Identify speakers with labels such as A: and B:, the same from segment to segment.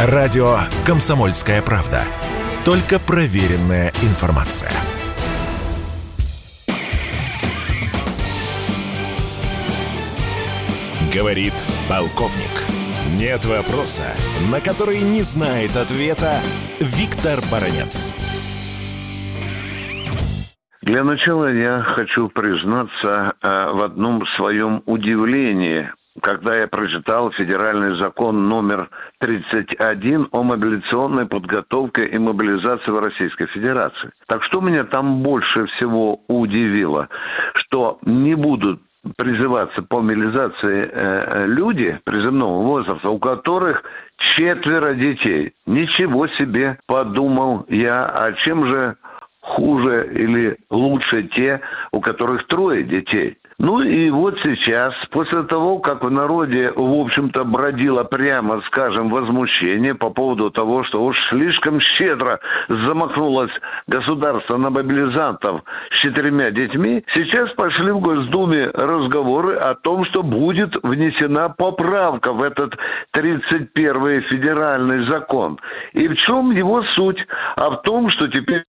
A: Радио «Комсомольская правда». Только проверенная информация. Говорит полковник. Нет вопроса, на который не знает ответа Виктор Баранец.
B: Для начала я хочу признаться э, в одном своем удивлении когда я прочитал федеральный закон номер 31 о мобилизационной подготовке и мобилизации в Российской Федерации. Так что меня там больше всего удивило, что не будут призываться по мобилизации э, э, люди призывного возраста, у которых четверо детей. Ничего себе, подумал я, а чем же хуже или лучше те, у которых трое детей? Ну и вот сейчас, после того, как в народе, в общем-то, бродило прямо, скажем, возмущение по поводу того, что уж слишком щедро замахнулось государство на мобилизантов с четырьмя детьми, сейчас пошли в Госдуме разговоры о том, что будет внесена поправка в этот 31-й федеральный закон. И в чем его суть? А в том, что теперь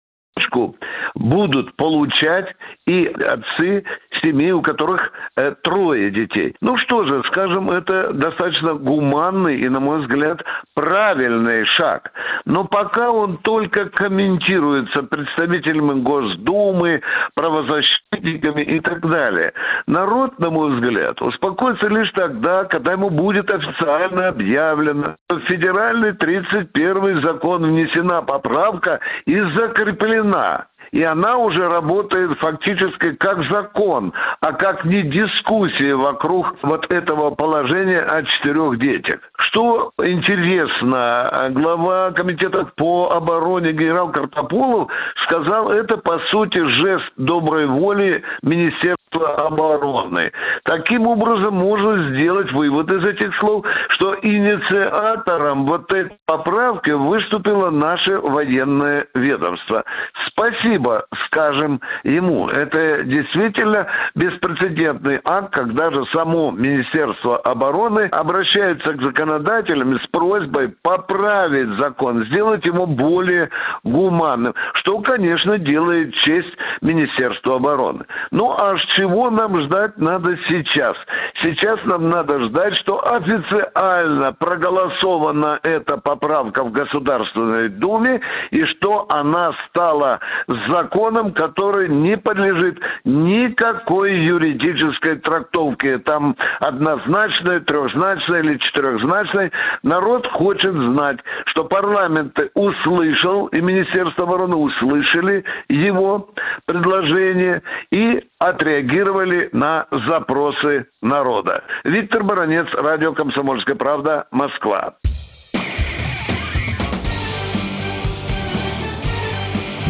B: будут получать и отцы семей, у которых э, трое детей. Ну что же, скажем, это достаточно гуманный и, на мой взгляд, правильный шаг. Но пока он только комментируется представителями Госдумы, правозащитниками и так далее. Народ, на мой взгляд, успокоится лишь тогда, когда ему будет официально объявлено, что в федеральный 31 закон внесена поправка и закреплена и она уже работает фактически как закон, а как не дискуссия вокруг вот этого положения о четырех детях. Что интересно, глава комитета по обороне генерал Картополов сказал, это по сути жест доброй воли Министерства обороны. Таким образом, можно сделать вывод из этих слов, что инициатором вот этой поправки выступило наше военное ведомство. Спасибо, скажем ему. Это действительно беспрецедентный акт, когда же само Министерство обороны обращается к законодателям с просьбой поправить закон, сделать его более гуманным, что, конечно, делает честь Министерству обороны. Ну а чего нам ждать надо сейчас? Сейчас нам надо ждать, что официально проголосована эта поправка в Государственной Думе и что она стала законом, который не подлежит никакой юридической трактовке. Там однозначной, трехзначной или четырехзначной. Народ хочет знать, что парламент услышал и Министерство обороны услышали его предложение и отреагировали на запросы народа. Виктор Баранец, радио «Комсомольская правда», Москва.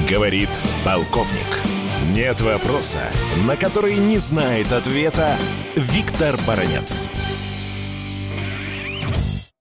A: Говорит полковник. Нет вопроса, на который не знает ответа Виктор Баранец.